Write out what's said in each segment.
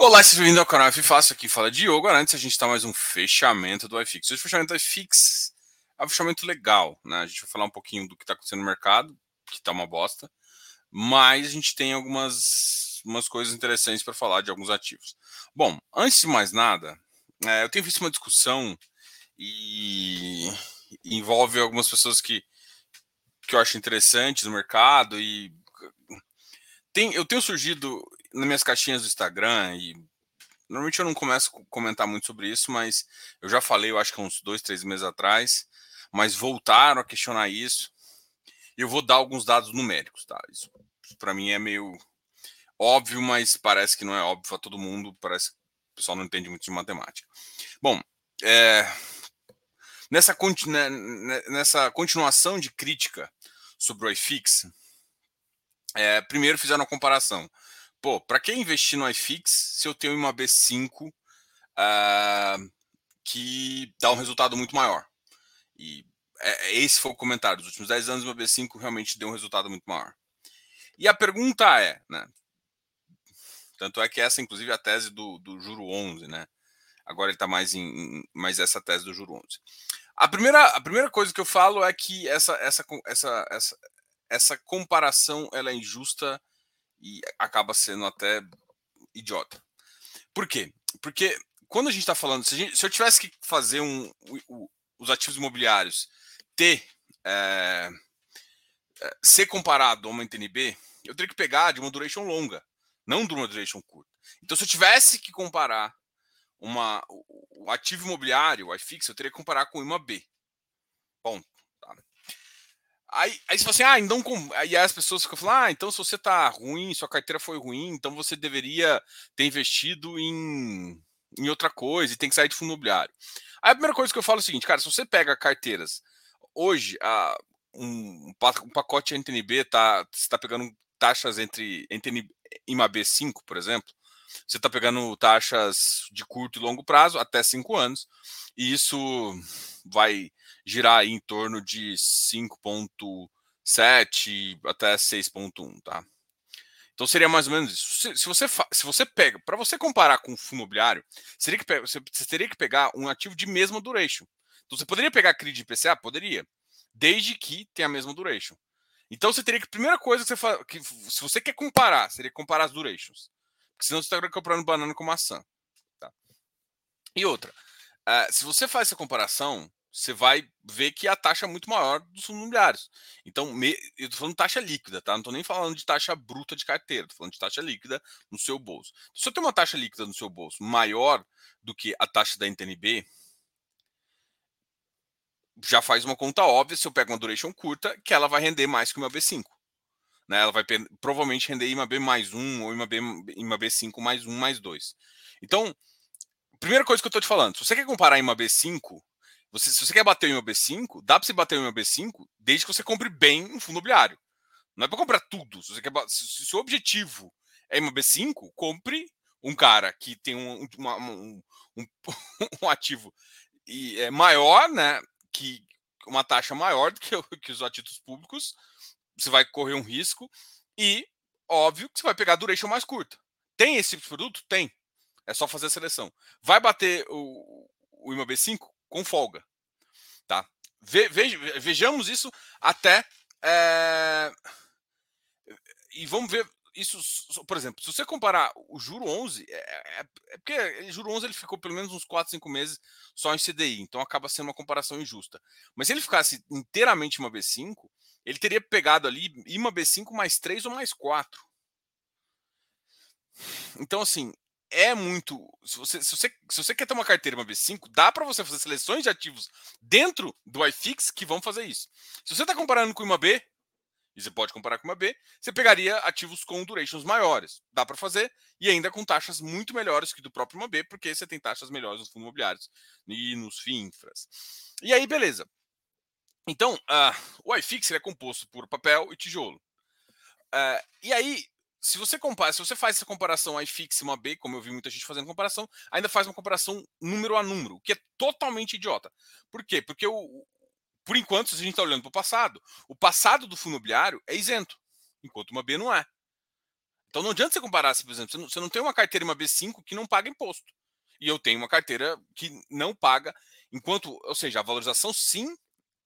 Olá, seja bem-vindo ao canal F Fácil, aqui fala Diogo. Agora, antes a gente está mais um fechamento do iFix. Hoje o fechamento do iFix é um fechamento legal, né? A gente vai falar um pouquinho do que está acontecendo no mercado, que está uma bosta, mas a gente tem algumas umas coisas interessantes para falar de alguns ativos. Bom, antes de mais nada, é, eu tenho visto uma discussão e envolve algumas pessoas que, que eu acho interessantes no mercado e tem, eu tenho surgido nas minhas caixinhas do Instagram e normalmente eu não começo a comentar muito sobre isso, mas eu já falei, eu acho que uns dois, três meses atrás, mas voltaram a questionar isso. Eu vou dar alguns dados numéricos, tá? Isso, para mim é meio óbvio, mas parece que não é óbvio para todo mundo, parece que o pessoal não entende muito de matemática. Bom, é, nessa, né, né, nessa continuação de crítica sobre o iFix, é, primeiro fizeram uma comparação pô, para que investir no iFix se eu tenho uma B5 uh, que dá um resultado muito maior? E é, é, esse foi o comentário. Dos últimos 10 anos, uma B5 realmente deu um resultado muito maior. E a pergunta é, né? Tanto é que essa, inclusive, é a tese do, do juro 11, né? Agora ele está mais em, mais essa tese do juro 11. A primeira, a primeira coisa que eu falo é que essa, essa, essa, essa, essa comparação ela é injusta e acaba sendo até idiota. Por quê? Porque quando a gente está falando, se, gente, se, eu tivesse que fazer um, os ativos imobiliários ter é, ser comparado a uma NTNB, eu teria que pegar de uma duration longa, não de uma duration curta. Então, se eu tivesse que comparar uma, o ativo imobiliário, o iFix, eu teria que comparar com uma B. Ponto. Aí, aí você fala assim, ah, então. Aí as pessoas ficam falando, ah, então se você tá ruim, sua carteira foi ruim, então você deveria ter investido em, em outra coisa e tem que sair de fundo imobiliário. Aí a primeira coisa que eu falo é o seguinte, cara, se você pega carteiras, hoje a, um, um pacote NTNB tá, você tá pegando taxas entre, entre IMA B5, por exemplo, você está pegando taxas de curto e longo prazo, até 5 anos, e isso vai girar em torno de 5,7 até 6,1, tá? Então seria mais ou menos isso. Se, se você, se você pega, para você comparar com o fundo imobiliário, seria que, você, você teria que pegar um ativo de mesma duration. Então você poderia pegar CRI de IPCA? Poderia, desde que tenha a mesma duration. Então você teria que, primeira coisa que você que se você quer comparar, seria comparar as durations. Porque senão você está comprando banana com maçã. Tá? E outra, uh, se você faz essa comparação, você vai ver que a taxa é muito maior dos fundos imobiliários. Então, me, eu estou falando taxa líquida, tá? Não estou nem falando de taxa bruta de carteira, estou falando de taxa líquida no seu bolso. Se você tem uma taxa líquida no seu bolso maior do que a taxa da NTNB, já faz uma conta óbvia, se eu pego uma duration curta, que ela vai render mais que uma B5. Né? Ela vai provavelmente render IMA B mais 1 ou IMA, B, IMA B5 mais 1 mais 2. Então, primeira coisa que eu estou te falando, se você quer comparar IMA B5 você, se você quer bater em B5, dá para você bater em B5 desde que você compre bem um fundo imobiliário. Não é para comprar tudo. Se, você quer, se, o seu objetivo é em B5, compre um cara que tem um, uma, um, um, um, ativo e é maior, né? Que uma taxa maior do que, que os ativos públicos. Você vai correr um risco e óbvio que você vai pegar a duration mais curta. Tem esse tipo de produto? Tem. É só fazer a seleção. Vai bater o, o IMAB 5? Com folga. Tá? Ve, vejamos isso até. É... E vamos ver isso, por exemplo, se você comparar o juro 11, é, é, é porque o juro 11 ele ficou pelo menos uns 4, 5 meses só em CDI, então acaba sendo uma comparação injusta. Mas se ele ficasse inteiramente uma B5, ele teria pegado ali uma B5 mais 3 ou mais 4. Então, assim, é muito. Se você, se você, se você quer ter uma carteira uma B5, dá para você fazer seleções de ativos dentro do iFix que vão fazer isso. Se você está comparando com uma B, e você pode comparar com uma B, você pegaria ativos com durations maiores. Dá para fazer e ainda com taxas muito melhores que do próprio uma B, porque você tem taxas melhores nos fundos imobiliários e nos FINFRAs. E aí, beleza. Então, uh, o iFix é composto por papel e tijolo. Uh, e aí, se você compara, se você faz essa comparação iFix uma B, como eu vi muita gente fazendo comparação, ainda faz uma comparação número a número, que é totalmente idiota. Por quê? Porque o, por enquanto, se a gente está olhando para o passado, o passado do fundo imobiliário é isento, enquanto uma B não é. Então não adianta você comparar, por exemplo, você não, você não tem uma carteira uma B5 que não paga imposto. E eu tenho uma carteira que não paga, enquanto, ou seja, a valorização sim,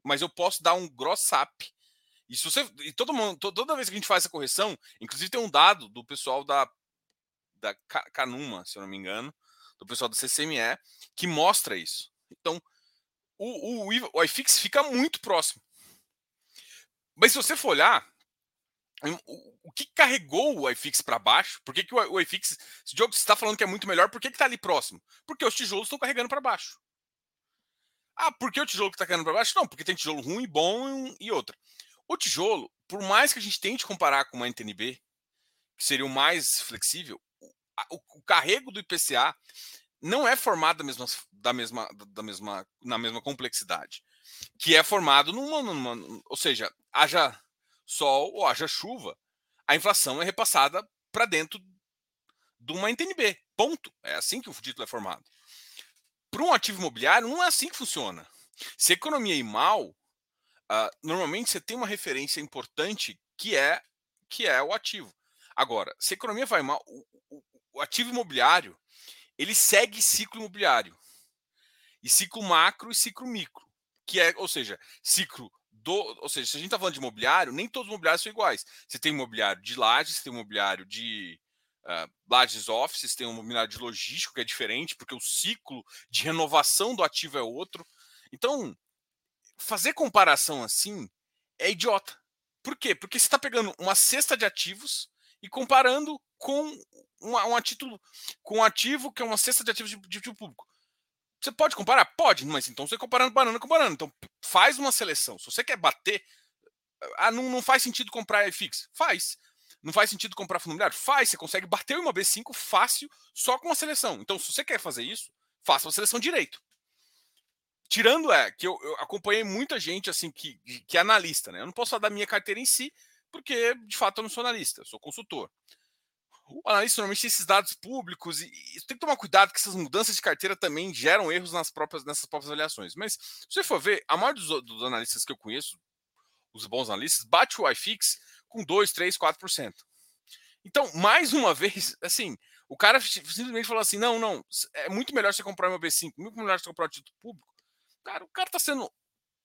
mas eu posso dar um gross up. E se você. E todo mundo, toda vez que a gente faz essa correção, inclusive tem um dado do pessoal da, da Canuma, se eu não me engano, do pessoal do CCME, que mostra isso. Então, o, o, o iFix fica muito próximo. Mas se você for olhar, o, o que carregou o iFix para baixo? Por que, que o, iFix, se o jogo está falando que é muito melhor, por que está ali próximo? Porque os tijolos estão carregando para baixo. Ah, por que o tijolo que está carregando para baixo? Não, porque tem tijolo ruim, bom e outra. O tijolo, por mais que a gente tente comparar com uma NTNB, que seria o mais flexível, o, o carrego do IPCA não é formado da mesma, da mesma, da mesma, na mesma complexidade, que é formado numa, numa ou seja, haja sol ou haja chuva, a inflação é repassada para dentro de uma NTNB. Ponto. É assim que o título é formado. Para um ativo imobiliário, não é assim que funciona. Se a economia ir mal, uh, normalmente você tem uma referência importante que é que é o ativo. Agora, se a economia vai mal, o, o, o ativo imobiliário ele segue ciclo imobiliário e ciclo macro e ciclo micro, que é, ou seja, ciclo do, ou seja, se a gente está falando de imobiliário, nem todos os imobiliários são iguais. Você tem imobiliário de lajes, você tem imobiliário de uh, lajes offices, tem um imobiliário de logístico que é diferente, porque o ciclo de renovação do ativo é outro. Então, fazer comparação assim é idiota. Por quê? Porque você está pegando uma cesta de ativos e comparando com uma, um com um ativo que é uma cesta de ativos de, de público. Você pode comparar? Pode, mas então você comparando banana com banana. Então faz uma seleção. Se você quer bater, ah, não, não faz sentido comprar iFix? Faz. Não faz sentido comprar fundo imobiliário? Faz. Você consegue bater uma B5 fácil só com uma seleção. Então, se você quer fazer isso, faça uma seleção direito. Tirando é que eu, eu acompanhei muita gente assim que, que é analista, né? Eu não posso falar da minha carteira em si, porque de fato eu não sou analista, eu sou consultor o analista normalmente tem esses dados públicos e, e tem que tomar cuidado que essas mudanças de carteira também geram erros nas próprias, nessas próprias avaliações. Mas se você for ver, a maioria dos, dos analistas que eu conheço, os bons analistas, bate o iFix com 2, 3, 4%. Então, mais uma vez, assim, o cara simplesmente falou assim: não, não, é muito melhor você comprar uma B5, muito melhor você comprar um título público. Cara, o cara tá sendo,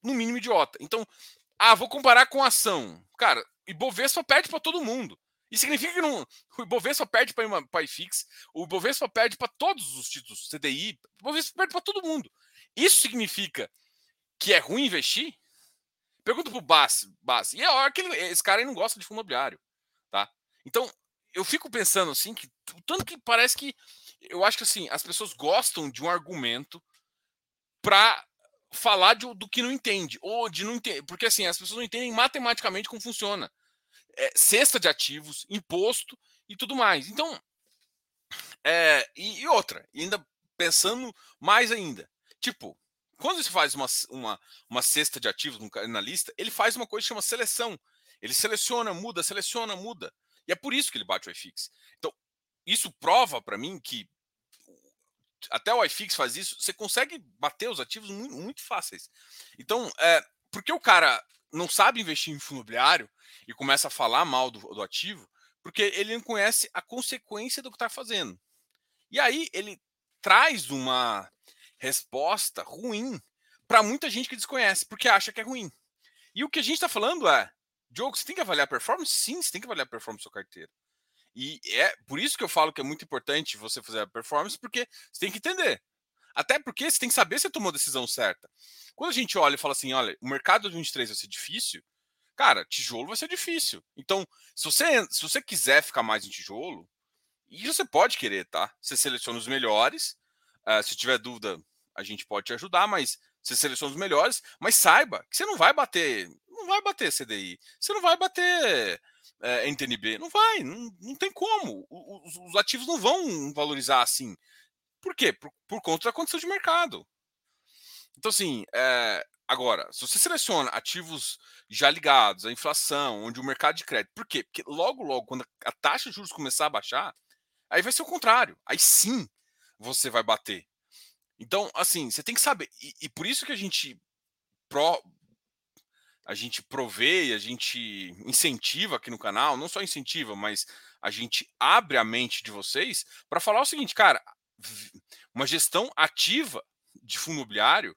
no mínimo, idiota. Então, ah, vou comparar com ação. Cara, e Bovespa perde para todo mundo. Isso significa que não, o Ibovespa perde para IFIX, o Ibovespa perde para todos os títulos CDI, o Ibovespa perde para todo mundo. Isso significa que é ruim investir? Pergunta para o Bass, Bass. E é hora que ele, esse cara aí não gosta de fundo imobiliário, tá? Então, eu fico pensando assim, que tanto que parece que eu acho que assim, as pessoas gostam de um argumento para falar de, do que não entende, ou de não entender, porque assim, as pessoas não entendem matematicamente como funciona é, cesta de ativos, imposto e tudo mais. Então, é, e, e, outra, ainda pensando mais ainda, tipo, quando você faz uma, uma, uma cesta de ativos na lista, ele faz uma coisa que chama seleção. Ele seleciona, muda, seleciona, muda. E é por isso que ele bate o iFix. Então, isso prova para mim que até o iFix faz isso, você consegue bater os ativos muito, muito fáceis. Então, é, porque o cara não sabe investir em fundo imobiliário e começa a falar mal do, do ativo, porque ele não conhece a consequência do que está fazendo. E aí ele traz uma resposta ruim para muita gente que desconhece, porque acha que é ruim. E o que a gente está falando é, Diogo, você tem que avaliar a performance? Sim, você tem que avaliar a performance da sua carteira. E é por isso que eu falo que é muito importante você fazer a performance, porque você tem que entender. Até porque você tem que saber se você tomou a decisão certa. Quando a gente olha e fala assim, olha, o mercado de 23 vai ser difícil, cara, tijolo vai ser difícil. Então, se você, se você quiser ficar mais em tijolo, e você pode querer, tá? Você seleciona os melhores. Uh, se tiver dúvida, a gente pode te ajudar, mas você seleciona os melhores, mas saiba que você não vai bater, não vai bater CDI, você não vai bater é, eh, NTNB, não vai, não, não tem como. Os, os, ativos não vão valorizar assim. Por quê? Por, por conta da condição de mercado. Então, assim, é, agora, se você seleciona ativos já ligados à inflação, onde o mercado de crédito. Por quê? Porque logo, logo, quando a taxa de juros começar a baixar, aí vai ser o contrário. Aí sim você vai bater. Então, assim, você tem que saber. E, e por isso que a gente. Pro, a gente provê, a gente incentiva aqui no canal, não só incentiva, mas a gente abre a mente de vocês para falar o seguinte, cara, uma gestão ativa de fundo imobiliário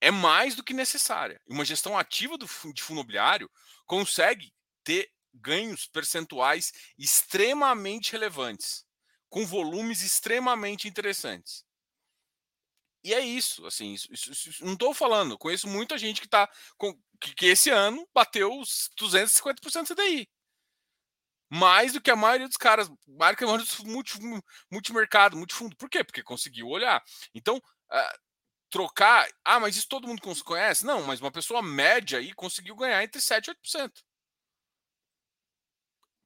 é mais do que necessária. Uma gestão ativa do, de fundo imobiliário consegue ter ganhos percentuais extremamente relevantes, com volumes extremamente interessantes. E é isso, assim, isso, isso, isso, não estou falando, conheço muita gente que está que, que, esse ano bateu os 250% CDI. Mais do que a maioria dos caras, mais do que a maioria dos multi, multimercado, multifundo. Por quê? Porque conseguiu olhar. Então, uh, trocar. Ah, mas isso todo mundo conhece? Não, mas uma pessoa média aí conseguiu ganhar entre 7% e 8%.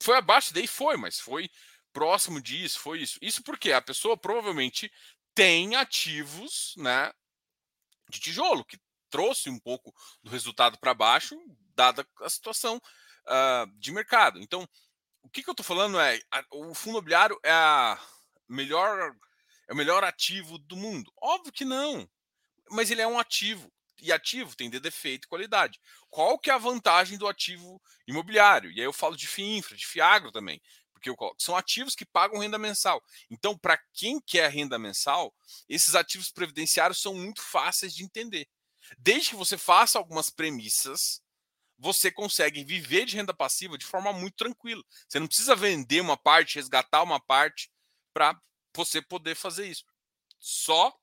Foi abaixo daí? Foi, mas foi próximo disso, foi isso. Isso porque a pessoa provavelmente tem ativos né, de tijolo, que trouxe um pouco do resultado para baixo, dada a situação uh, de mercado. Então, o que, que eu estou falando é a, o fundo imobiliário é a melhor é o melhor ativo do mundo. Óbvio que não, mas ele é um ativo e ativo tem de defeito e qualidade. Qual que é a vantagem do ativo imobiliário? E aí eu falo de FIINFRA, de FIAGRO também porque são ativos que pagam renda mensal. Então, para quem quer renda mensal, esses ativos previdenciários são muito fáceis de entender. Desde que você faça algumas premissas, você consegue viver de renda passiva de forma muito tranquila. Você não precisa vender uma parte, resgatar uma parte para você poder fazer isso. Só,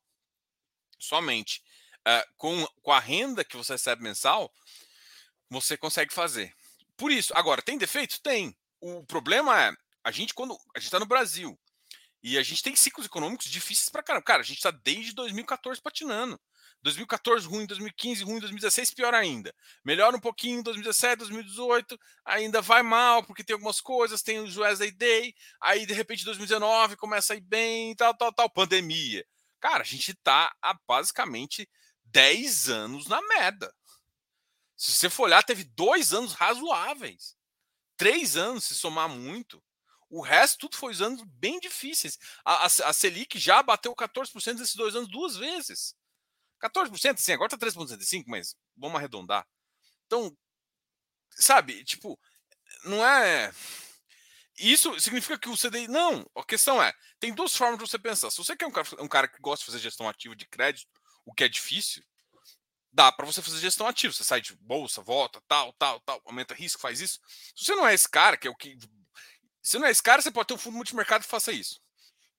somente uh, com, com a renda que você recebe mensal, você consegue fazer. Por isso, agora, tem defeito? Tem. O problema é a gente, quando a gente está no Brasil e a gente tem ciclos econômicos difíceis para caramba. Cara, a gente está desde 2014 patinando. 2014 ruim, 2015 ruim, 2016 pior ainda. Melhora um pouquinho, 2017, 2018 ainda vai mal porque tem algumas coisas, tem o Wesley Day, aí de repente 2019 começa a ir bem, tal, tal, tal, pandemia. Cara, a gente está há basicamente 10 anos na merda. Se você for olhar, teve dois anos razoáveis. Três anos, se somar muito. O resto tudo foi anos bem difíceis. A, a, a Selic já bateu 14% nesses dois anos duas vezes. 14%, sim, agora está 3,75%, mas vamos arredondar. Então, sabe, tipo, não é. Isso significa que o CDI. Não, a questão é: tem duas formas de você pensar. Se você quer um cara, um cara que gosta de fazer gestão ativa de crédito, o que é difícil, dá para você fazer gestão ativa. Você sai de bolsa, volta, tal, tal, tal, aumenta risco, faz isso. Se você não é esse cara, que é o que se não é esse cara, você pode ter um fundo multimercado que faça isso.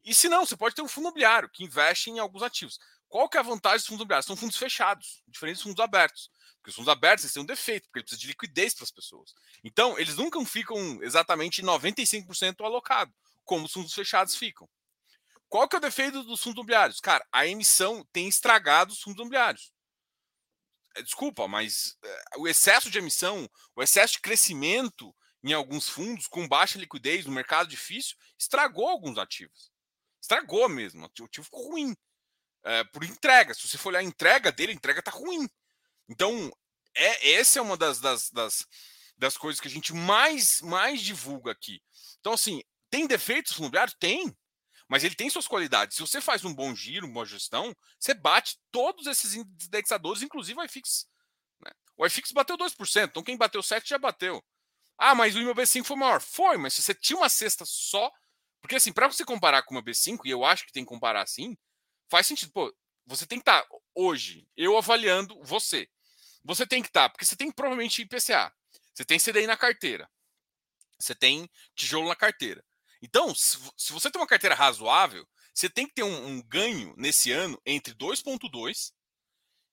E se não, você pode ter um fundo imobiliário que investe em alguns ativos. Qual que é a vantagem dos fundos imobiliários? São fundos fechados, diferentes dos fundos abertos. Porque os fundos abertos eles têm um defeito, porque ele precisa de liquidez para as pessoas. Então, eles nunca ficam exatamente 95% alocado, como os fundos fechados ficam. Qual que é o defeito dos fundos imobiliários? Cara, a emissão tem estragado os fundos imobiliários. É, desculpa, mas é, o excesso de emissão, o excesso de crescimento em alguns fundos com baixa liquidez no mercado difícil, estragou alguns ativos. Estragou mesmo. O ativo ficou ruim. É, por entrega. Se você for olhar a entrega dele, a entrega está ruim. Então, é, essa é uma das, das, das, das, coisas que a gente mais, mais divulga aqui. Então, assim, tem defeitos imobiliários? Tem. Mas ele tem suas qualidades. Se você faz um bom giro, uma boa gestão, você bate todos esses indexadores, inclusive o iFix. Né? O iFix bateu 2%, então quem bateu 7% já bateu. Ah, mas o meu B5 foi maior. Foi, mas se você tinha uma cesta só. Porque assim, para você comparar com o meu B5, e eu acho que tem que comparar assim, faz sentido. Pô, você tem que estar tá, hoje, eu avaliando você. Você tem que estar, tá, porque você tem provavelmente IPCA. Você tem CDI na carteira. Você tem tijolo na carteira. Então, se, se você tem uma carteira razoável, você tem que ter um, um ganho nesse ano entre 2,2%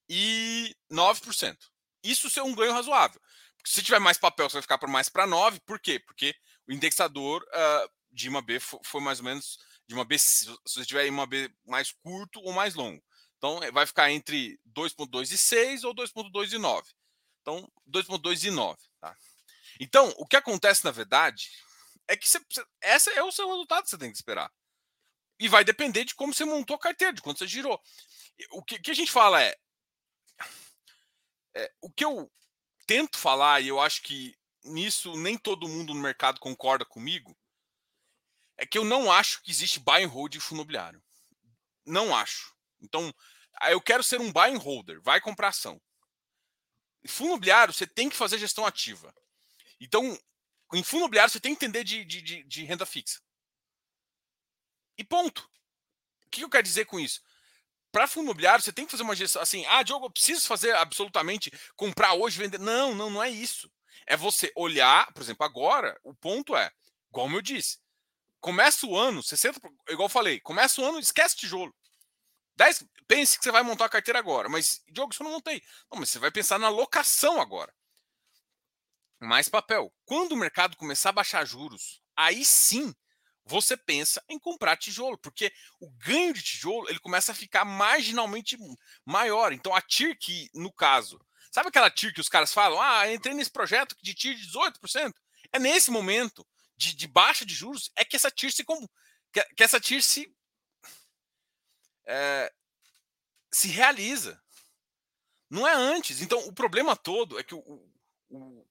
e 9%. Isso é um ganho razoável. Se tiver mais papel, você vai ficar por mais para 9. Por quê? Porque o indexador uh, de uma B foi mais ou menos de uma B. Se você tiver uma B mais curto ou mais longo. Então vai ficar entre 2.2 e 6 ou 2.2 e 9. Então, 2.2 e 9. Tá? Então, o que acontece, na verdade, é que você, essa é o seu resultado que você tem que esperar. E vai depender de como você montou a carteira, de quanto você girou. O que, que a gente fala é, é, o que eu tento falar, e eu acho que nisso nem todo mundo no mercado concorda comigo, é que eu não acho que existe buy and hold em fundo imobiliário. Não acho. Então, eu quero ser um buy and holder, vai comprar ação. fundo imobiliário, você tem que fazer gestão ativa. Então, em fundo imobiliário, você tem que entender de, de, de renda fixa. E ponto. O que eu quero dizer com isso? Para fundo imobiliário, você tem que fazer uma gestão assim. Ah, Diogo, eu preciso fazer absolutamente comprar hoje, vender. Não, não, não é isso. É você olhar, por exemplo, agora, o ponto é, igual eu disse, começa o ano, 60, igual eu falei, começa o ano, esquece tijolo. 10, pense que você vai montar a carteira agora, mas, Diogo, isso eu não montei. Não, mas você vai pensar na locação agora. Mais papel. Quando o mercado começar a baixar juros, aí sim você pensa em comprar tijolo, porque o ganho de tijolo ele começa a ficar marginalmente maior. Então a TIR que, no caso, sabe aquela TIR que os caras falam, ah, entrei nesse projeto de TIR de 18%? É nesse momento de, de baixa de juros é que essa TIR se que, que essa TIR se é, se realiza. Não é antes. Então, o problema todo é que o, o,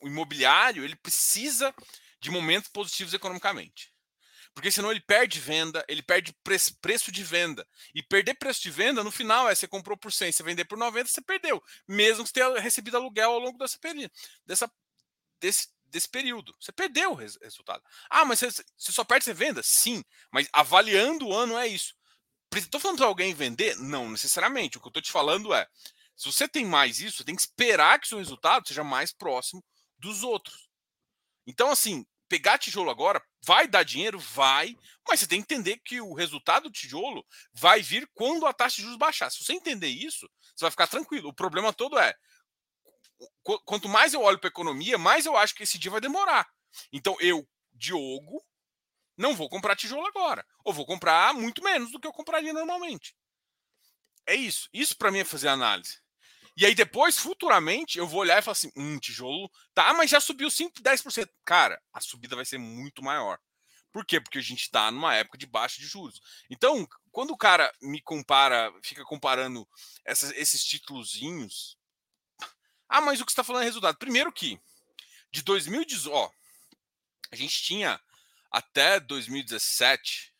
o imobiliário ele precisa de momentos positivos economicamente. Porque senão ele perde venda, ele perde preço de venda. E perder preço de venda, no final, é você comprou por 100, você vender por 90, você perdeu. Mesmo que você tenha recebido aluguel ao longo dessa, dessa, desse, desse período. Você perdeu o res, resultado. Ah, mas você, você só perde você venda? Sim. Mas avaliando o ano é isso. Estou falando para alguém vender? Não necessariamente. O que eu estou te falando é: se você tem mais isso, tem que esperar que seu resultado seja mais próximo dos outros. Então, assim, pegar tijolo agora vai dar dinheiro? Vai, mas você tem que entender que o resultado do tijolo vai vir quando a taxa de juros baixar. Se você entender isso, você vai ficar tranquilo. O problema todo é: quanto mais eu olho para a economia, mais eu acho que esse dia vai demorar. Então, eu, Diogo, não vou comprar tijolo agora. Ou vou comprar muito menos do que eu compraria normalmente. É isso. Isso para mim é fazer análise. E aí depois, futuramente, eu vou olhar e falar assim, um tijolo, tá, mas já subiu 5, 10%. Cara, a subida vai ser muito maior. Por quê? Porque a gente está numa época de baixa de juros. Então, quando o cara me compara, fica comparando essas, esses títulozinhos. Ah, mas o que você está falando é resultado. Primeiro que, de 2018, ó, a gente tinha até 2017,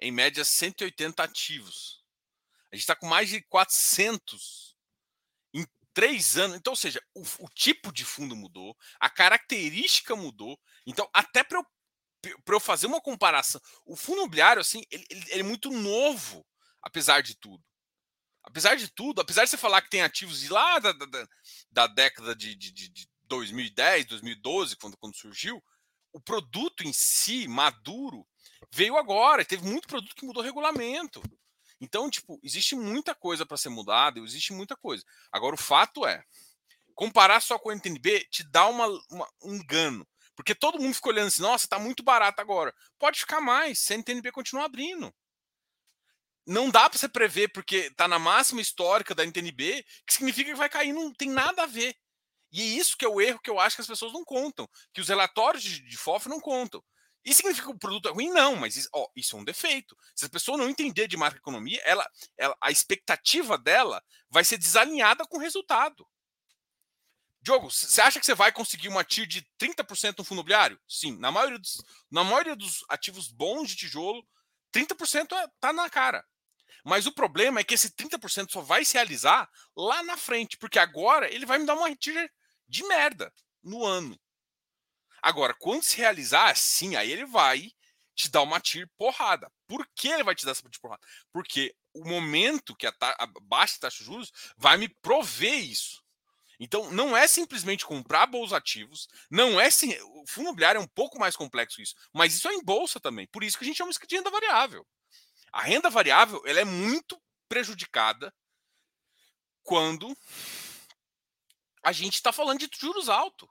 em média, 180 ativos. A gente está com mais de 400 em três anos. Então, ou seja, o, o tipo de fundo mudou, a característica mudou. Então, até para eu, eu fazer uma comparação, o fundo imobiliário, assim, ele, ele, ele é muito novo, apesar de tudo. Apesar de tudo, apesar de você falar que tem ativos de lá da, da, da década de, de, de 2010, 2012, quando, quando surgiu, o produto em si, maduro, veio agora. Teve muito produto que mudou regulamento. Então, tipo, existe muita coisa para ser mudada, existe muita coisa. Agora, o fato é, comparar só com o NTNB te dá uma, uma, um engano. Porque todo mundo fica olhando assim, nossa, tá muito barato agora. Pode ficar mais, se a NTNB continuar abrindo. Não dá para você prever, porque tá na máxima histórica da NTNB, que significa que vai cair, não tem nada a ver. E é isso que é o erro que eu acho que as pessoas não contam, que os relatórios de, de FOF não contam. Isso significa que o produto é ruim? Não, mas isso, ó, isso é um defeito. Se a pessoa não entender de macroeconomia, ela, ela, a expectativa dela vai ser desalinhada com o resultado. Diogo, você acha que você vai conseguir uma TIR de 30% no fundo imobiliário? Sim, na maioria dos, na maioria dos ativos bons de tijolo, 30% está é, tá na cara. Mas o problema é que esse 30% só vai se realizar lá na frente, porque agora ele vai me dar uma TIR de merda no ano. Agora, quando se realizar, sim, aí ele vai te dar uma TIR porrada. Por que ele vai te dar essa TIR porrada? Porque o momento que a, a baixa taxa de juros vai me prover isso. Então, não é simplesmente comprar bons ativos, não é sim, o fundo imobiliário é um pouco mais complexo isso, mas isso é em bolsa também. Por isso que a gente chama isso de renda variável. A renda variável, ela é muito prejudicada quando a gente está falando de juros altos.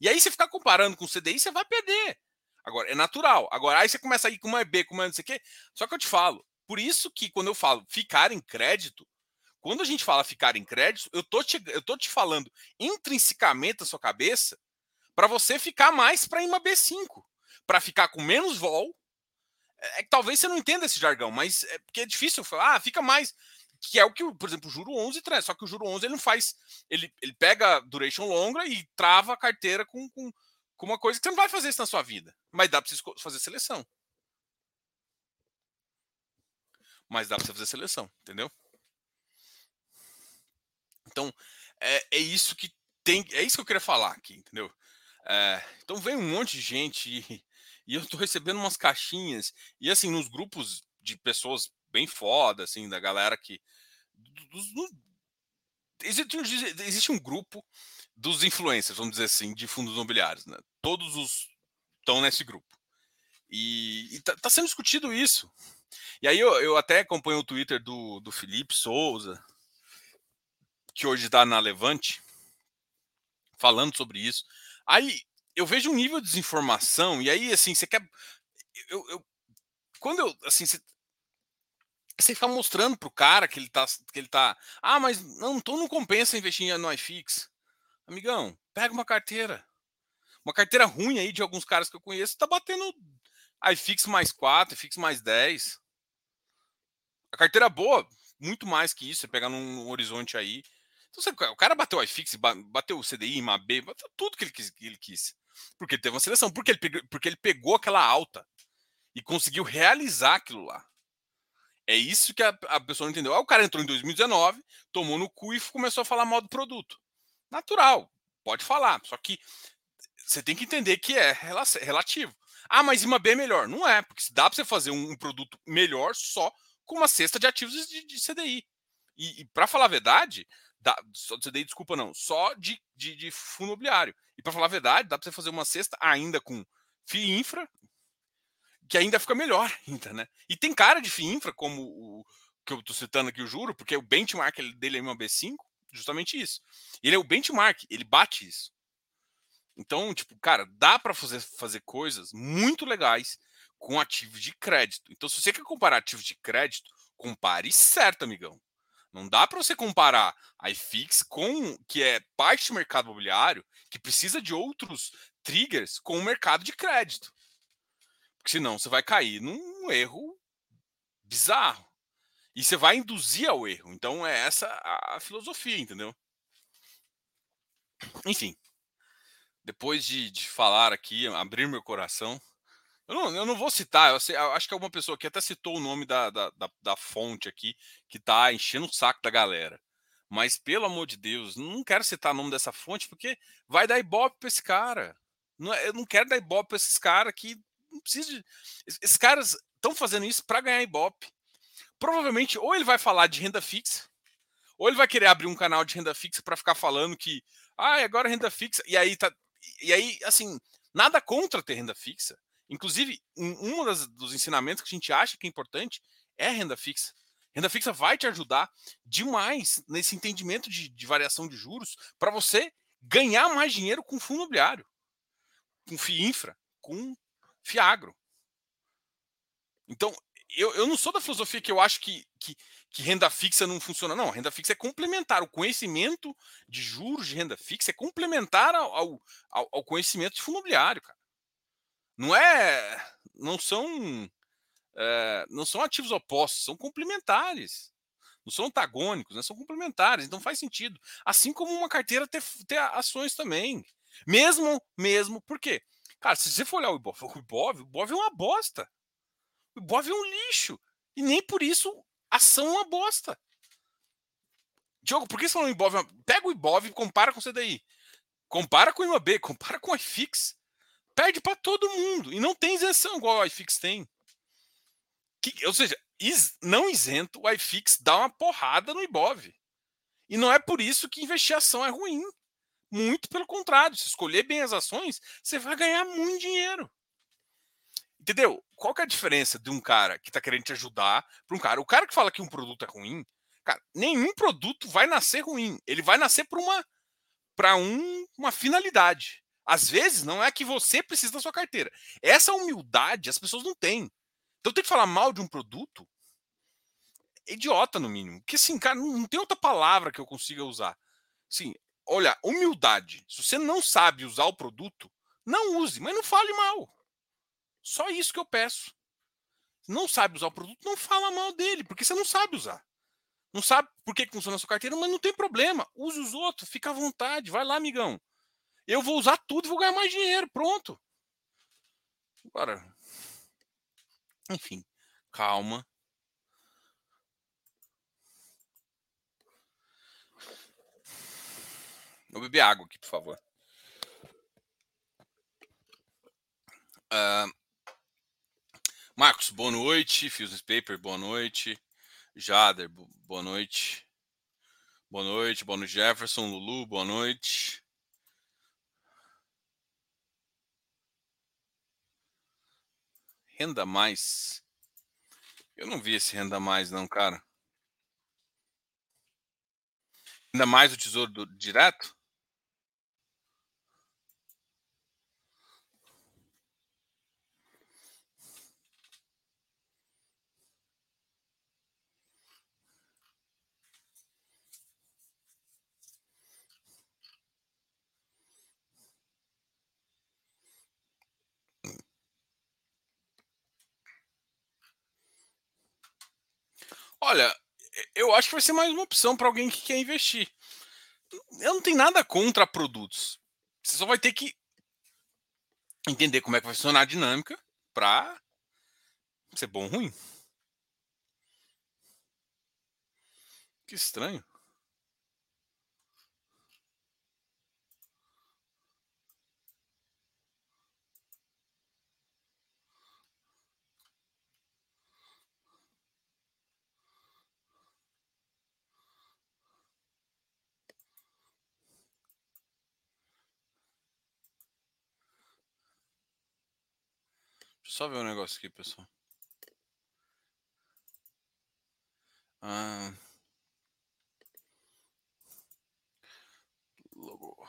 E aí, você ficar comparando com o CDI, você vai perder. Agora, é natural. Agora, aí você começa a ir com uma EB, com uma não sei o quê. Só que eu te falo, por isso que quando eu falo ficar em crédito, quando a gente fala ficar em crédito, eu tô te, eu tô te falando intrinsecamente na sua cabeça para você ficar mais para uma B5, para ficar com menos vol. É, é que talvez você não entenda esse jargão, mas é porque é difícil falar, ah, fica mais que é o que, por exemplo, o juro 11 traz. Só que o juro 11 ele não faz. Ele, ele pega duration longa e trava a carteira com, com, com uma coisa que você não vai fazer isso na sua vida. Mas dá para você fazer seleção. Mas dá para você fazer seleção, entendeu? Então, é, é isso que tem. É isso que eu queria falar aqui, entendeu? É, então vem um monte de gente e, eu tô recebendo umas caixinhas. E assim, nos grupos de pessoas bem foda, assim, da galera que. Dos, dos, existe, existe um grupo dos influencers, vamos dizer assim, de fundos imobiliários. Né? Todos os estão nesse grupo. E, está tá, sendo discutido isso. E aí eu, eu até acompanho o Twitter do, do Felipe Souza, que hoje está na Levante, falando sobre isso. Aí eu vejo um nível de desinformação, e aí, assim, você quer. Eu, eu, quando eu. Assim, você, você fica mostrando pro cara que ele tá. Que ele tá ah, mas não, então não compensa investir no iFix. Amigão, pega uma carteira. Uma carteira ruim aí de alguns caras que eu conheço, tá batendo iFix mais 4, iFix mais 10. A carteira boa, muito mais que isso, você pegar num horizonte aí. Então, você, o cara bateu o iFix, bateu o CDI, MAB, bateu tudo que ele quis. Que ele quis. Porque ele teve uma seleção, porque ele, pegou, porque ele pegou aquela alta e conseguiu realizar aquilo lá. É isso que a, a pessoa não entendeu. Aí o cara entrou em 2019, tomou no cu e começou a falar mal do produto. Natural, pode falar. Só que você tem que entender que é relativo. Ah, mas IMAB é melhor. Não é, porque dá para você fazer um, um, produto melhor só com uma cesta de ativos de, de CDI. E, e para falar a verdade, dá, só de desculpa, não, só de, de, de fundo imobiliário. E para falar a verdade, dá para você fazer uma cesta ainda com FII Infra, que ainda fica melhor, ainda, né? E tem cara de FII Infra, como o que eu estou citando aqui o juro, porque o benchmark dele é uma B5, justamente isso. Ele é o benchmark, ele bate isso. Então, tipo, cara, dá para fazer, fazer coisas muito legais com ativos de crédito. Então, se você quer comparar ativos de crédito, compare certo, amigão. Não dá para você comparar a iFix com que é parte do mercado imobiliário que precisa de outros triggers com o mercado de crédito. Porque senão você vai cair num erro bizarro. E você vai induzir ao erro. Então é essa a filosofia, entendeu? Enfim, depois de, de falar aqui, abrir meu coração, eu não, eu não vou citar, eu, sei, eu, acho que alguma pessoa aqui até citou o nome da, da, da, da fonte aqui, que está enchendo o saco da galera. Mas, pelo amor de Deus, não quero citar o nome dessa fonte, porque vai dar ibope para esse cara. Não, é, eu não quero dar ibope para esses caras que não precisa de. Esses caras estão fazendo isso para ganhar ibope. Provavelmente, ou ele vai falar de renda fixa, ou ele vai querer abrir um canal de renda fixa para ficar falando que, ah, agora renda fixa. E aí tá. E aí, assim, nada contra ter renda fixa. Inclusive, um das, dos ensinamentos que a gente acha que é importante é renda fixa. Renda fixa vai te ajudar demais nesse entendimento de, de variação de juros para você ganhar mais dinheiro com fundo imobiliário, com FIINFRA, com FIAGRO. Então, eu, eu não sou da filosofia que eu acho que, que, que, renda fixa não funciona. Não, renda fixa é complementar. O conhecimento de juros de renda fixa é complementar ao, ao, ao conhecimento de fundo imobiliário, cara não é. Não são. É, não são ativos opostos, são complementares. Não são antagônicos, né? são complementares, então faz sentido. Assim como uma carteira ter, ter ações também. Mesmo, mesmo, por quê? Cara, se você for olhar o Ibov, o Ibov, o Ibov é uma bosta. O Ibov é um lixo. E nem por isso ação é uma bosta. Diogo, por que você falou Ibov? Pega o Ibov e compara com o CDI. Compara com o IMAB, compara com o iFix perde para todo mundo. E não tem isenção igual o iFix tem. Que, ou seja, is, não isento, o iFix dá uma porrada no Ibov. E não é por isso que investir ação é ruim. Muito pelo contrário. Se escolher bem as ações, você vai ganhar muito dinheiro. Entendeu? Qual que é a diferença de um cara que está querendo te ajudar para um cara? O cara que fala que um produto é ruim, cara, nenhum produto vai nascer ruim. Ele vai nascer para uma, pra um, uma finalidade. Às vezes não é que você precisa da sua carteira. Essa humildade as pessoas não têm. Então tem que falar mal de um produto. Idiota, no mínimo. Porque assim, cara, não tem outra palavra que eu consiga usar. Sim, olha, humildade. Se você não sabe usar o produto, não use, mas não fale mal. Só isso que eu peço. Não sabe usar o produto, não fala mal dele, porque você não sabe usar. Não sabe por que funciona a sua carteira, mas não tem problema. Use os outros, fica à vontade. Vai lá, amigão. Eu vou usar tudo e vou ganhar mais dinheiro. Pronto. Agora. Enfim, calma. Vou beber água aqui, por favor. Uh, Marcos, boa noite. Fuses Paper, boa noite. Jader, boa noite. Boa noite, boa noite, Jefferson, Lulu, boa noite. Renda mais. Eu não vi esse renda mais, não, cara. Ainda mais o tesouro do, direto? Olha, eu acho que vai ser mais uma opção para alguém que quer investir. Eu não tenho nada contra produtos. Você só vai ter que entender como é que vai funcionar a dinâmica para ser bom ou ruim. Que estranho. Só ver um negócio aqui, pessoal. Ah, logo.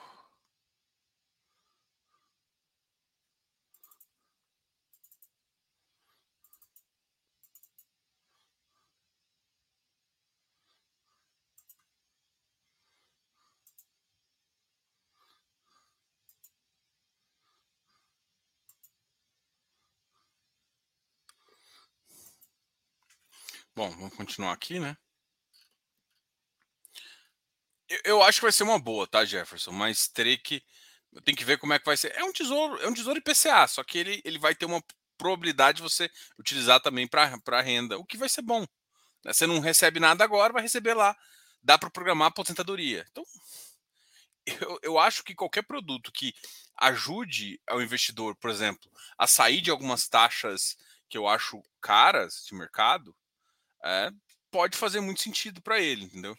Bom, vamos continuar aqui, né? Eu, eu acho que vai ser uma boa, tá, Jefferson? Mas terei que. Tem que ver como é que vai ser. É um tesouro, é um tesouro IPCA, só que ele, ele vai ter uma probabilidade de você utilizar também para renda, o que vai ser bom. Né? Você não recebe nada agora, vai receber lá. Dá para programar a aposentadoria. Então, eu, eu acho que qualquer produto que ajude ao investidor, por exemplo, a sair de algumas taxas que eu acho caras de mercado, é, pode fazer muito sentido para ele, entendeu?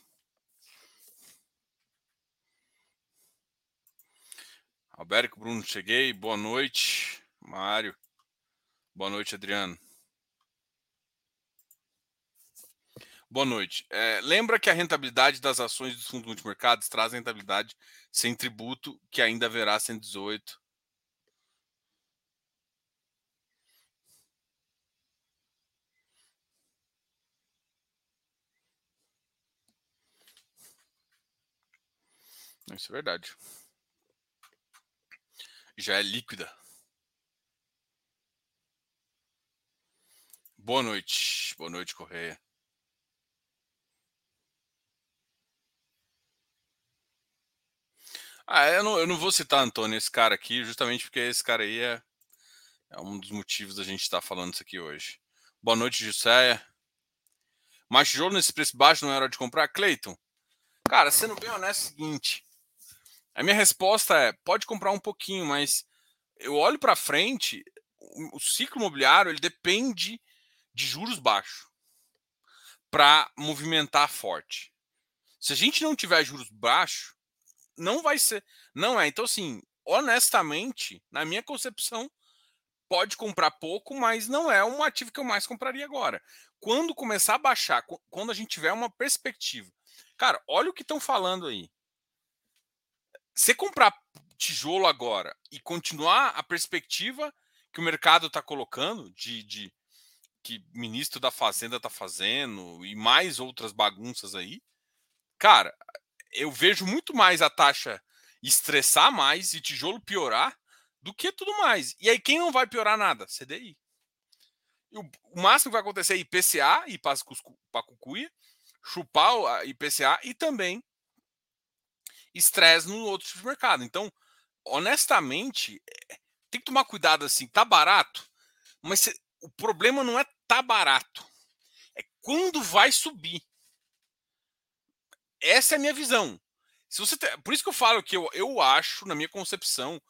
Alberto Bruno, cheguei. Boa noite, Mário. Boa noite, Adriano. Boa noite. É, lembra que a rentabilidade das ações dos fundos multimercados traz rentabilidade sem tributo, que ainda haverá 118 Isso é verdade. Já é líquida. Boa noite. Boa noite, Correia. Ah, eu não, eu não vou citar, Antônio, esse cara aqui, justamente porque esse cara aí é, é um dos motivos da gente estar falando isso aqui hoje. Boa noite, Jusceia. Mas tijolo nesse preço baixo não era hora de comprar? Cleiton, cara, sendo bem honesto, é o seguinte. A minha resposta é: pode comprar um pouquinho, mas eu olho para frente, o ciclo imobiliário ele depende de juros baixos para movimentar forte. Se a gente não tiver juros baixos, não vai ser. Não é. Então, assim, honestamente, na minha concepção, pode comprar pouco, mas não é um ativo que eu mais compraria agora. Quando começar a baixar, quando a gente tiver uma perspectiva. Cara, olha o que estão falando aí. Você comprar tijolo agora e continuar a perspectiva que o mercado está colocando de, de que ministro da Fazenda está fazendo e mais outras bagunças aí, cara, eu vejo muito mais a taxa estressar mais e tijolo piorar do que tudo mais. E aí quem não vai piorar nada? CDI. O, máximo que vai acontecer é IPCA e Pacucuia, chupar a IPCA e também estresse no outro tipo de mercado. Então, honestamente, eh, tem que tomar cuidado assim. Tá barato, mas cê, o problema não é tá barato, é quando vai subir. Essa é a minha visão. Se você por isso que eu falo que eu, eu acho, na minha concepção,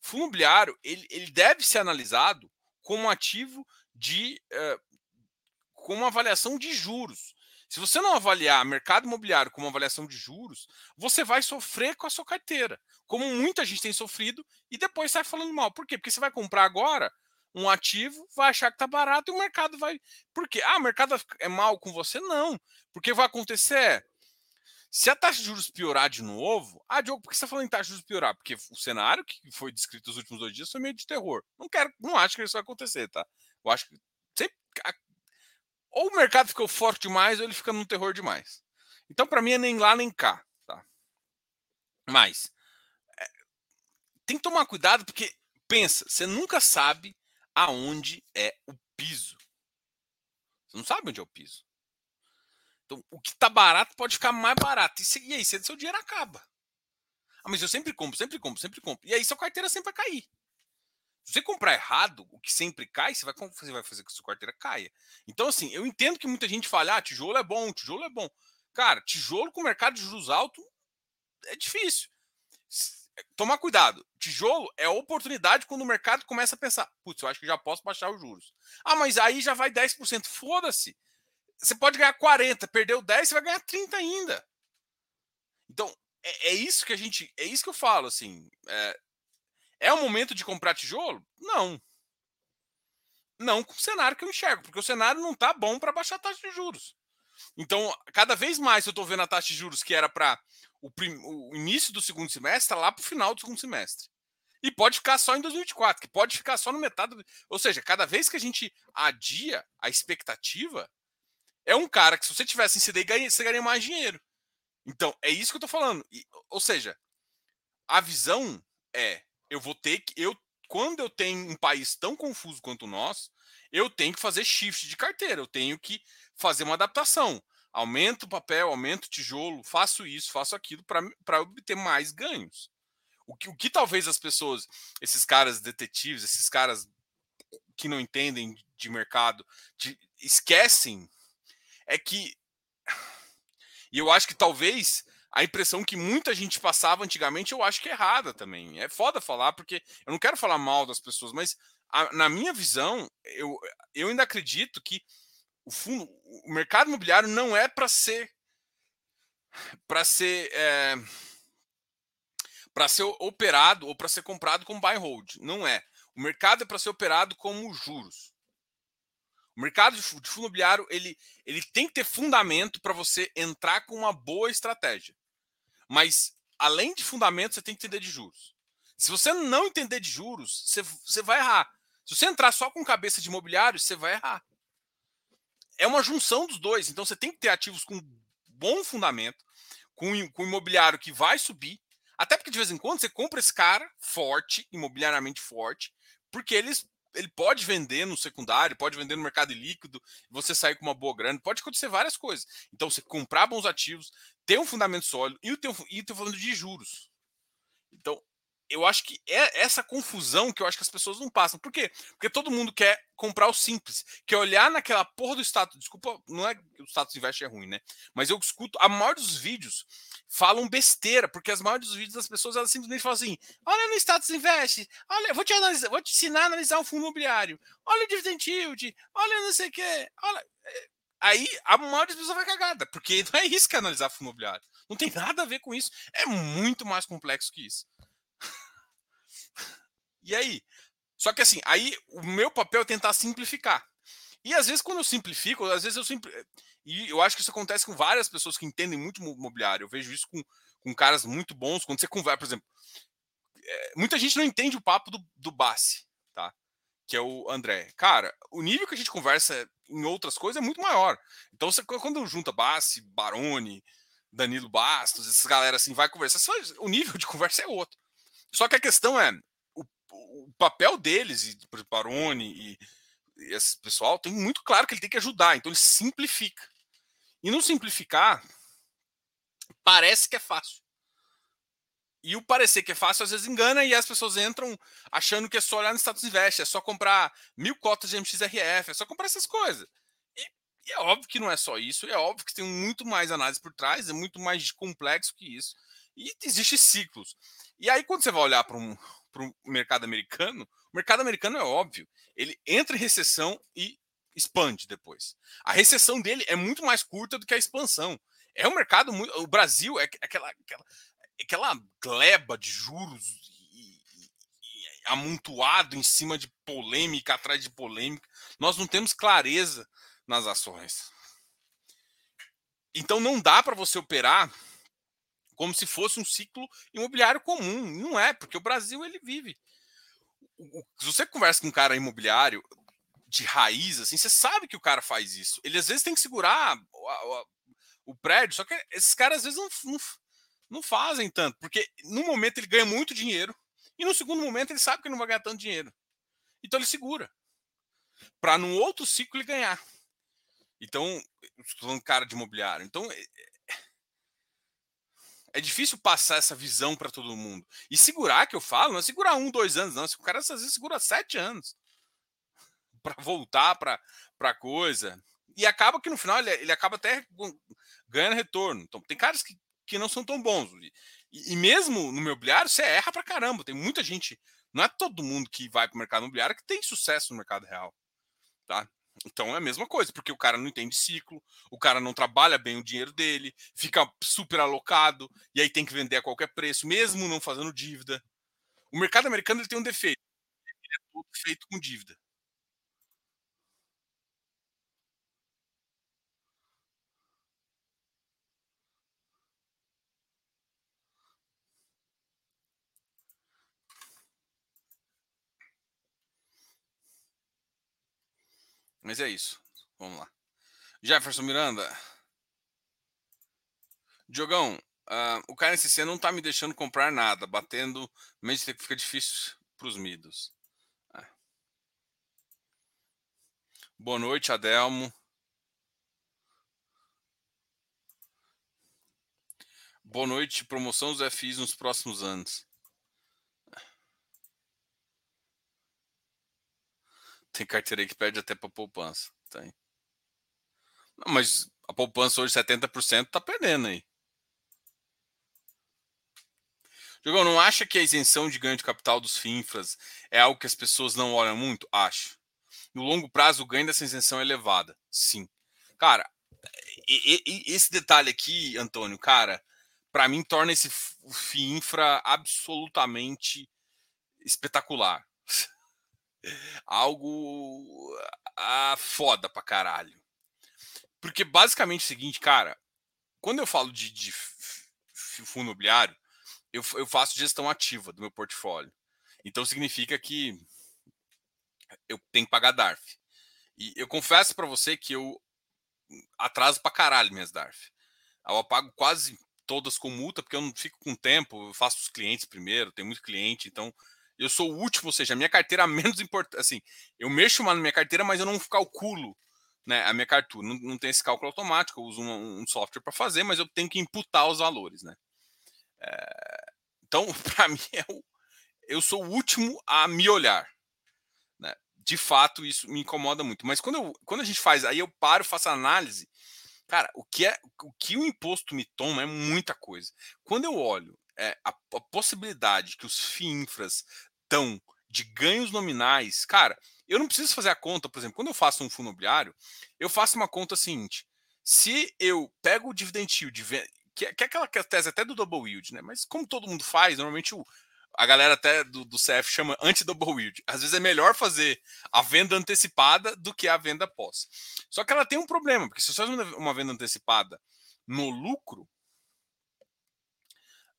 fundo imobiliário ele, ele deve ser analisado como ativo de uh, avaliação de juros. Se você não avaliar mercado imobiliário como avaliação de juros, você vai sofrer com a sua carteira, como muita gente tem sofrido e depois sai falando mal. Por quê? Porque você vai comprar agora um ativo, vai achar que está barato e o mercado vai. Por quê? Ah, o mercado é mal com você? Não. Porque vai acontecer se a taxa de juros piorar de novo, ah, Diogo, por que você está falando em taxa de juros piorar? Porque o cenário que foi descrito nos últimos dois dias foi meio de terror. Não quero, não acho que isso vai acontecer, tá? Eu acho que sempre, ou o mercado ficou forte demais ou ele fica num terror demais. Então, para mim, é nem lá nem cá, tá? Mas é, tem que tomar cuidado porque pensa, você nunca sabe aonde é o piso. Você não sabe onde é o piso. Então, o que está barato pode ficar mais barato. E, se, e aí, seu dinheiro acaba. Ah, mas eu sempre compro, sempre compro, sempre compro. E aí, sua carteira sempre vai cair. Se você comprar errado, o que sempre cai, você vai, você vai fazer que sua carteira caia. Então, assim, eu entendo que muita gente fala, ah, tijolo é bom, tijolo é bom. Cara, tijolo com mercado de juros alto é difícil. Tomar cuidado. Tijolo é oportunidade quando o mercado começa a pensar, putz, eu acho que já posso baixar os juros. Ah, mas aí já vai 10%. Foda-se. Você pode ganhar 40, perdeu 10, você vai ganhar 30 ainda. Então, é, é isso que a gente. É isso que eu falo, assim. É, é o momento de comprar tijolo? Não. Não com o cenário que eu enxergo, porque o cenário não está bom para baixar a taxa de juros. Então, cada vez mais eu estou vendo a taxa de juros que era para o, o, início do segundo semestre, tá lá para o final do segundo semestre. E pode ficar só em 2024, que pode ficar só no metade. Do... Ou seja, cada vez que a gente adia a expectativa, é um cara que se você tivesse em CD, você ganharia mais dinheiro. Então, é isso que eu tô falando. E, ou seja, a visão é, eu vou ter que. Eu, quando eu tenho um país tão confuso quanto o nosso, eu tenho que fazer shift de carteira, eu tenho que fazer uma adaptação. Aumento o papel, aumento o tijolo, faço isso, faço aquilo para obter mais ganhos. O que, o que talvez as pessoas, esses caras detetives, esses caras que não entendem de mercado, de, esquecem é que. E eu acho que talvez a impressão que muita gente passava antigamente, eu acho que é errada também. É foda falar, porque eu não quero falar mal das pessoas, mas a, na minha visão, eu, eu ainda acredito que o fundo, o mercado imobiliário não é para ser para ser é, para ser operado ou para ser comprado como buy hold. Não é. O mercado é para ser operado como juros. O mercado de fundo imobiliário ele, ele tem que ter fundamento para você entrar com uma boa estratégia. Mas, além de fundamento, você tem que entender de juros. Se você não entender de juros, você, você vai errar. Se você entrar só com cabeça de imobiliário, você vai errar. É uma junção dos dois. Então, você tem que ter ativos com bom fundamento, com, com imobiliário que vai subir. Até porque, de vez em quando, você compra esse cara forte, imobiliariamente forte, porque eles ele pode vender no secundário, pode vender no mercado líquido, você sair com uma boa grana, pode acontecer várias coisas. Então, você comprar bons ativos, ter um fundamento sólido e estou falando de juros. Então, eu acho que é essa confusão que eu acho que as pessoas não passam. Por quê? Porque todo mundo quer comprar o simples, quer olhar naquela porra do status. Desculpa, não é que o status investe é ruim, né? Mas eu escuto, a maior dos vídeos falam besteira, porque as maiores dos vídeos das pessoas elas simplesmente falam assim: olha no status investe, olha, vou te analisar, vou te ensinar a analisar um fundo imobiliário, olha o dividend yield, olha não sei o quê, olha. É, aí a maioria das pessoas vai cagada, porque não é isso que é analisar fundo imobiliário. Não tem nada a ver com isso. É muito mais complexo que isso. e aí? Só que assim, aí o meu papel é tentar simplificar. E às vezes, quando eu simplifico, às vezes eu simpli... E eu acho que isso acontece com várias pessoas que entendem muito imobiliário. Eu vejo isso com, com caras muito bons. Quando você conversa, por exemplo, é, muita gente não entende o papo do, do Bassi, tá? Que é o André. Cara, o nível que a gente conversa em outras coisas é muito maior. Então, você, quando junta Bassi, Baroni, Danilo Bastos, essas galera assim, vai conversar, só, o nível de conversa é outro. Só que a questão é, o, o papel deles, e Baroni e esse pessoal, tem muito claro que ele tem que ajudar, então ele simplifica. E no simplificar, parece que é fácil. E o parecer que é fácil às vezes engana e as pessoas entram achando que é só olhar no status invest, é só comprar mil cotas de MXRF, é só comprar essas coisas. E, e, é óbvio que não é só isso, é óbvio que tem muito mais análise por trás, é muito mais complexo que isso. E existe ciclos. E aí, quando você vai olhar para um, o mercado americano, o mercado americano é óbvio. Ele entra em recessão e expande depois. A recessão dele é muito mais curta do que a expansão. É um mercado muito. O Brasil é aquela, aquela, aquela gleba de juros e, e, e amontoado em cima de polêmica atrás de polêmica. Nós não temos clareza nas ações. Então não dá para você operar como se fosse um ciclo imobiliário comum. Não é, porque o Brasil ele vive. Se você conversa com um cara imobiliário de raiz, assim, você sabe que o cara faz isso. Ele às vezes tem que segurar o, o prédio, só que esses caras às vezes não, não, não, fazem tanto, porque no momento ele ganha muito dinheiro e no segundo momento ele sabe que não vai ganhar tanto dinheiro. Então ele segura para num outro ciclo ele ganhar. Então, estou falando cara de imobiliário. Então, é, é, é difícil passar essa visão para todo mundo. E segurar, que eu falo, não é segurar um, dois anos, não. O cara às vezes segura sete anos para voltar para a coisa. E acaba que no final ele, ele acaba até ganhando retorno. Então, tem caras que, que não são tão bons. E, e mesmo no imobiliário, você erra para caramba. Tem muita gente. Não é todo mundo que vai para o mercado imobiliário que tem sucesso no mercado real. Tá? Então é a mesma coisa, porque o cara não entende ciclo, o cara não trabalha bem o dinheiro dele, fica super alocado e aí tem que vender a qualquer preço, mesmo não fazendo dívida. O mercado americano ele tem um defeito, ele é todo feito com dívida. Mas é isso. Vamos lá. Jefferson Miranda. Diogão, uh, o KNCC não tá me deixando comprar nada, batendo, mas fica difícil para os midos. É. Boa noite, Adelmo. Boa noite, promoção dos FIs nos próximos anos. Tem carteira que perde até para poupança. Tem. Não, mas a poupança hoje 70% tá perdendo aí. Jogão, não acha que a isenção de ganho de capital dos FINFRAs é algo que as pessoas não olham muito? Acho. No longo prazo, o ganho dessa isenção é elevada. Sim. Cara, esse detalhe aqui, Antônio, cara, para mim torna esse FINFRA absolutamente espetacular algo ah, foda pra caralho. Porque basicamente é o seguinte, cara, quando eu falo de, de fundo imobiliário, eu, eu faço gestão ativa do meu portfólio. Então significa que eu tenho que pagar DARF. E eu confesso para você que eu atraso pra caralho minhas DARF. Eu pago quase todas com multa, porque eu não fico com tempo, eu faço os clientes primeiro, tenho muito cliente, então eu sou o último, ou seja, a minha carteira menos importante. Assim, eu mexo na minha carteira, mas eu não calculo né, a minha carteira. Não, não tem esse cálculo automático, eu uso um, um software para fazer, mas eu tenho que imputar os valores. Né? É, então, para mim, eu, eu sou o último a me olhar. Né? De fato, isso me incomoda muito. Mas quando, eu, quando a gente faz, aí eu paro, faço análise. Cara, o que, é, o que o imposto me toma é muita coisa. Quando eu olho é, a, a, possibilidade que os FIINFRAs dão de ganhos nominais, cara, eu não preciso fazer a conta, por exemplo, quando eu faço um fundo imobiliário, eu faço uma conta seguinte: se eu pego o dividend yield, que, é, que é aquela tese até do double yield, né? Mas como todo mundo faz, normalmente o, a galera até do, do CF chama anti-double yield. Às vezes é melhor fazer a venda antecipada do que a venda pós. Só que ela tem um problema, porque se você faz uma venda antecipada no lucro,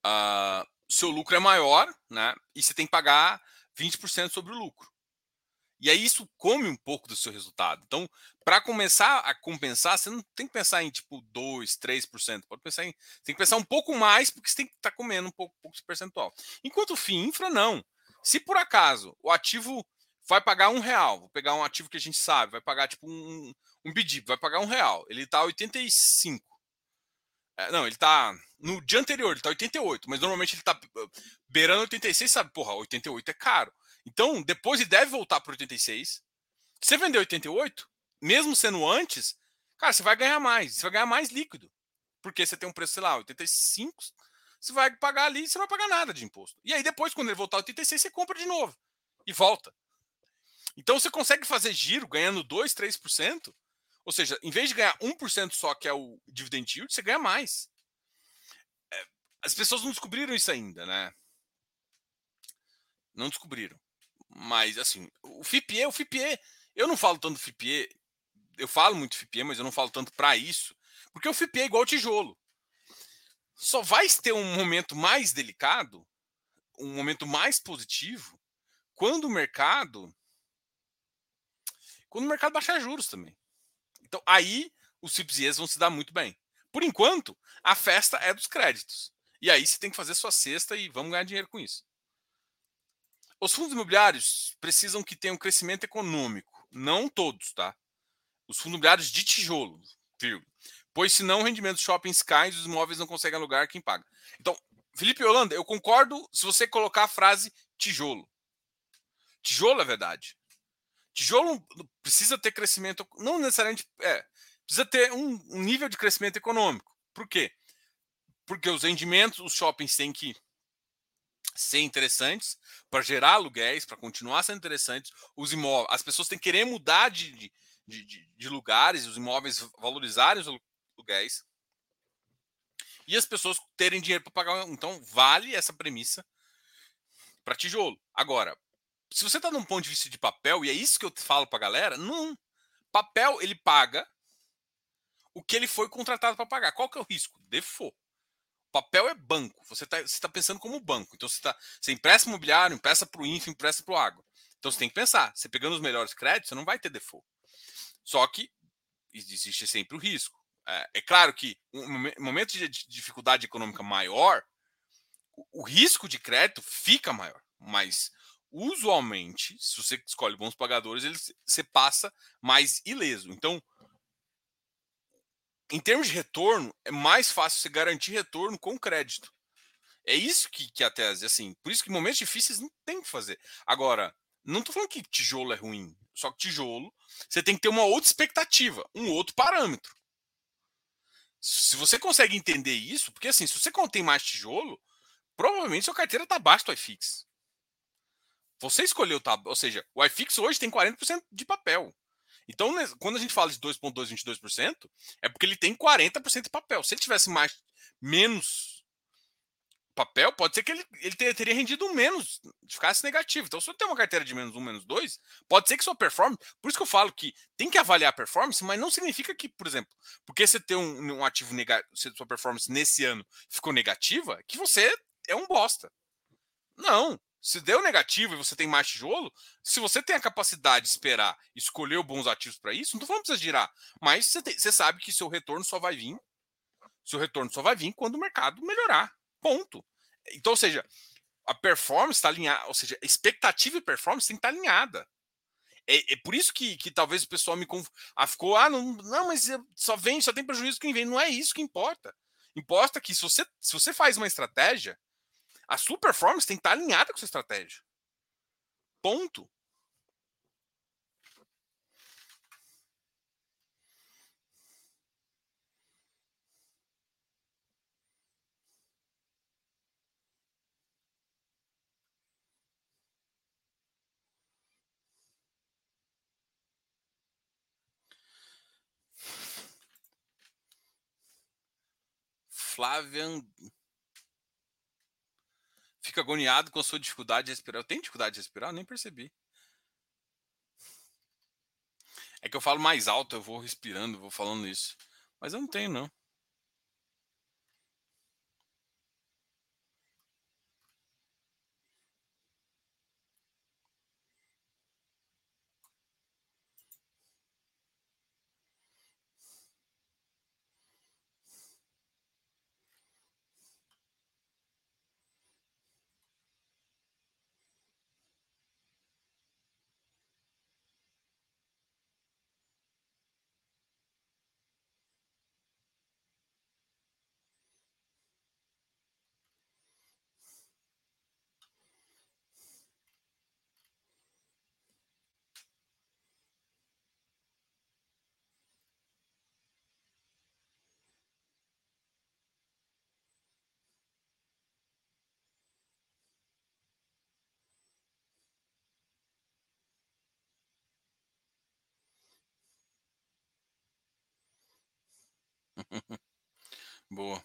uh, seu lucro é maior, né? E você tem que pagar 20% sobre o lucro. E aí isso come um pouco do seu resultado. Então, para começar a compensar, você não tem que pensar em tipo 2, 3%. Pode pensar em. Tem que pensar um pouco mais, porque você tem que estar tá comendo um pouco, pouco de percentual. Enquanto o FII infra, não. Se por acaso o ativo vai pagar um real, vou pegar um ativo que a gente sabe, vai pagar tipo um, um vai pagar um real. Ele está 85. É, não, ele tá. No dia anterior, ele tá 88, mas normalmente ele tá beirando 86, sabe? Porra, 88 é caro. Então, depois ele deve voltar para 86. Você vender 88, mesmo sendo antes, cara, você vai ganhar mais. Você vai ganhar mais líquido. Porque você tem um preço, sei lá, 85. você vai pagar ali, você não vai pagar nada de imposto. E aí depois, quando ele voltar a 86, você compra de novo e volta. Então você consegue fazer giro ganhando 2, 3%. Ou seja, em vez de ganhar 1% só, que é o dividend yield, você ganha mais. É, as pessoas não descobriram isso ainda, né? Não descobriram. Mas, assim, o FIPE, o FIPE, eu não falo tanto FIPE, eu falo muito FIPE, mas eu não falo tanto para isso, porque o FIPE é igual tijolo. Só vai ter um momento mais delicado, um momento mais positivo, quando o mercado quando o mercado baixar juros também. Então, aí os FIPS e vão se dar muito bem. Por enquanto, a festa é dos créditos. E aí você tem que fazer sua cesta e vamos ganhar dinheiro com isso. Os fundos imobiliários precisam que tenham crescimento econômico. Não todos, tá? Os fundos imobiliários de tijolo, vírgula. Pois senão o rendimento dos shoppings cai e os imóveis não conseguem alugar quem paga. Então, Felipe Holanda, eu concordo se você colocar a frase tijolo. Tijolo é verdade. Tijolo precisa ter crescimento, não necessariamente, é, precisa ter um, um nível de crescimento econômico. Por quê? Porque os rendimentos, os shoppings têm que ser interessantes para gerar aluguéis, para continuar sendo interessantes. Os imóveis, as pessoas têm que querer mudar de, de, de, de lugares, os imóveis valorizarem os aluguéis. E as pessoas terem dinheiro para pagar. Então, vale essa premissa para tijolo. Agora, se você está num ponto de vista de papel, e é isso que eu falo para a galera, não. Papel, ele paga o que ele foi contratado para pagar. Qual que é o risco? Default. Papel é banco. Você está você tá pensando como banco. Então você, tá, você empresta imobiliário, empresta para o INF, empresta para o agro. Então você tem que pensar. Você pegando os melhores créditos, você não vai ter default. Só que existe sempre o risco. É, é claro que um momento de dificuldade econômica maior, o, o risco de crédito fica maior. Mas usualmente, se você escolhe bons pagadores, ele, você passa mais ileso. Então, em termos de retorno, é mais fácil você garantir retorno com crédito. É isso que, que a tese, assim, por isso que em momentos difíceis não tem que fazer. Agora, não estou falando que tijolo é ruim, só que tijolo, você tem que ter uma outra expectativa, um outro parâmetro. Se você consegue entender isso, porque assim, se você contém mais tijolo, provavelmente sua carteira está abaixo do iFix. Você escolheu, tá? Ou seja, o iFix hoje tem 40% de papel. Então, né, quando a gente fala de 2,222%, é porque ele tem 40% de papel. Se ele tivesse mais menos papel, pode ser que ele, ele teria rendido menos, ficasse negativo. Então, se você tem uma carteira de menos 1, menos 2, pode ser que sua performance. Por isso que eu falo que tem que avaliar a performance, mas não significa que, por exemplo, porque você tem um, um ativo negativo, sua performance nesse ano ficou negativa, que você é um bosta. Não. Se deu negativo e você tem mais tijolo, se você tem a capacidade de esperar escolher bons ativos para isso, não estou falando que precisa girar, mas você, tem, você sabe que seu retorno só vai vir, seu retorno só vai vir quando o mercado melhorar. Ponto. Então, ou seja, a performance está alinhada, ou seja, a expectativa e performance tem que estar tá alinhada. É, é, por isso que, que talvez o pessoal me conf... ah, ficou, ah, não, não, mas só vem, só tem prejuízo quem vem. Não é isso que importa. Importa que se você, se você faz uma estratégia, a sua performance tem que estar alinhada com sua estratégia. Ponto. Flavian fica agoniado com a sua dificuldade de respirar. Eu tenho dificuldade de respirar? Eu nem percebi. É que eu falo mais alto, eu vou respirando, vou falando isso. Mas eu não tenho, não. Boa.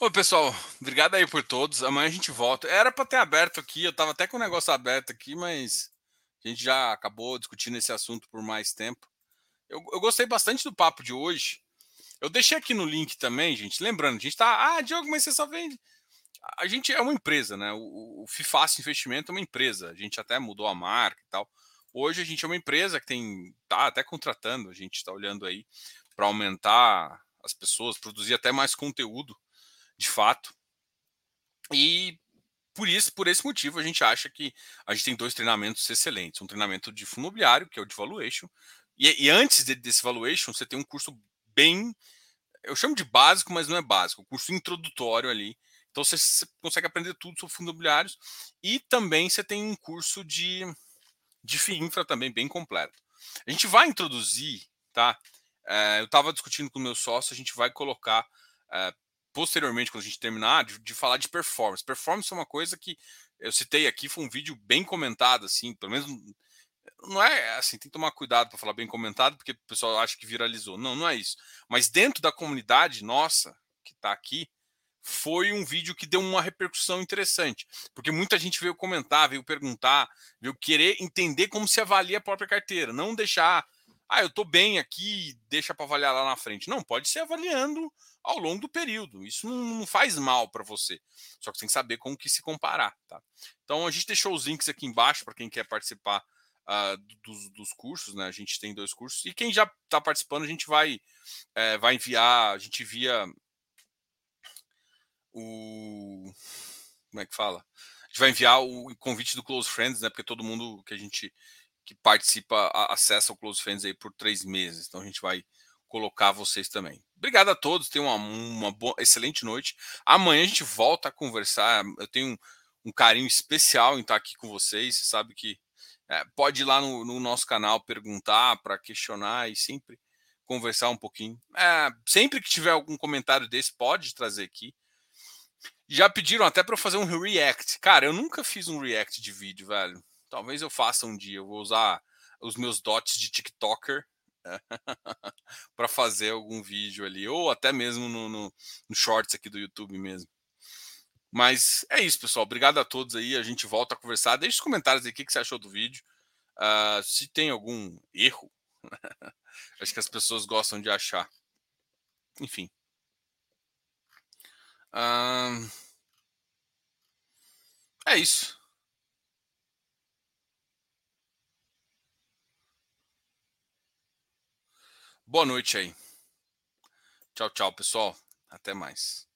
Oi, pessoal. Obrigado aí por todos. Amanhã a gente volta. Era para ter aberto aqui, eu tava até com o negócio aberto aqui, mas a gente já acabou discutindo esse assunto por mais tempo. Eu, eu gostei bastante do papo de hoje. Eu deixei aqui no link também, gente. Lembrando, a gente tá. Ah, Diogo, mas você só vende. A gente é uma empresa, né? O, o FIFAS Investimento é uma empresa. A gente até mudou a marca e tal. Hoje a gente é uma empresa que tem. tá até contratando, a gente está olhando aí para aumentar as pessoas, produzir até mais conteúdo de fato. E por isso, por esse motivo, a gente acha que a gente tem dois treinamentos excelentes. Um treinamento de fundo imobiliário, que é o de valuation, e, e antes de, desse valuation, você tem um curso bem. Eu chamo de básico, mas não é básico, um curso introdutório ali. Então você, consegue aprender tudo sobre fundos imobiliários. E também você tem um curso de, de FIINFRA também bem completo. A gente vai introduzir, tá? É, eu estava discutindo com o meu sócio, a gente vai colocar é, posteriormente, quando a gente terminar, de, de, falar de performance. Performance é uma coisa que eu citei aqui, foi um vídeo bem comentado, assim, pelo menos não é assim, tem que tomar cuidado para falar bem comentado, porque o pessoal acha que viralizou. Não, não é isso. Mas dentro da comunidade nossa, que está aqui, foi um vídeo que deu uma repercussão interessante, porque muita gente veio comentar, veio perguntar, veio querer entender como se avalia a própria carteira, não deixar ah, eu estou bem aqui, deixa para avaliar lá na frente. Não, pode ser avaliando ao longo do período. Isso não, faz mal para você. Só que você tem que saber com o que se comparar. Tá? Então a gente deixou os links aqui embaixo para quem quer participar uh, dos, dos, cursos, né? A gente tem dois cursos. E quem já está participando, a gente vai, é, vai enviar, a gente envia o. Como é que fala? A gente vai enviar o convite do Close Friends, né? Porque todo mundo que a gente que participa acessa o Close Friends aí por três meses. Então a gente vai colocar vocês também. Obrigado a todos, tenham uma, uma boa, excelente noite. Amanhã a gente volta a conversar. Eu tenho um, um carinho especial em estar aqui com vocês. Você sabe que é, pode ir lá no, no nosso canal perguntar, para questionar e sempre conversar um pouquinho. É, sempre que tiver algum comentário desse, pode trazer aqui. Já pediram até para fazer um react. Cara, eu nunca fiz um react de vídeo, velho. Talvez eu faça um dia. Eu vou usar os meus dots de TikToker para fazer algum vídeo ali, ou até mesmo no, no, no, shorts aqui do YouTube mesmo. Mas é isso, pessoal. Obrigado a todos aí. A gente volta a conversar. Deixe os comentários aí o que, você achou do vídeo. Uh, se tem algum erro, acho que as pessoas gostam de achar. Enfim. Uh, é isso. Boa noite aí. Tchau, tchau, pessoal. Até mais.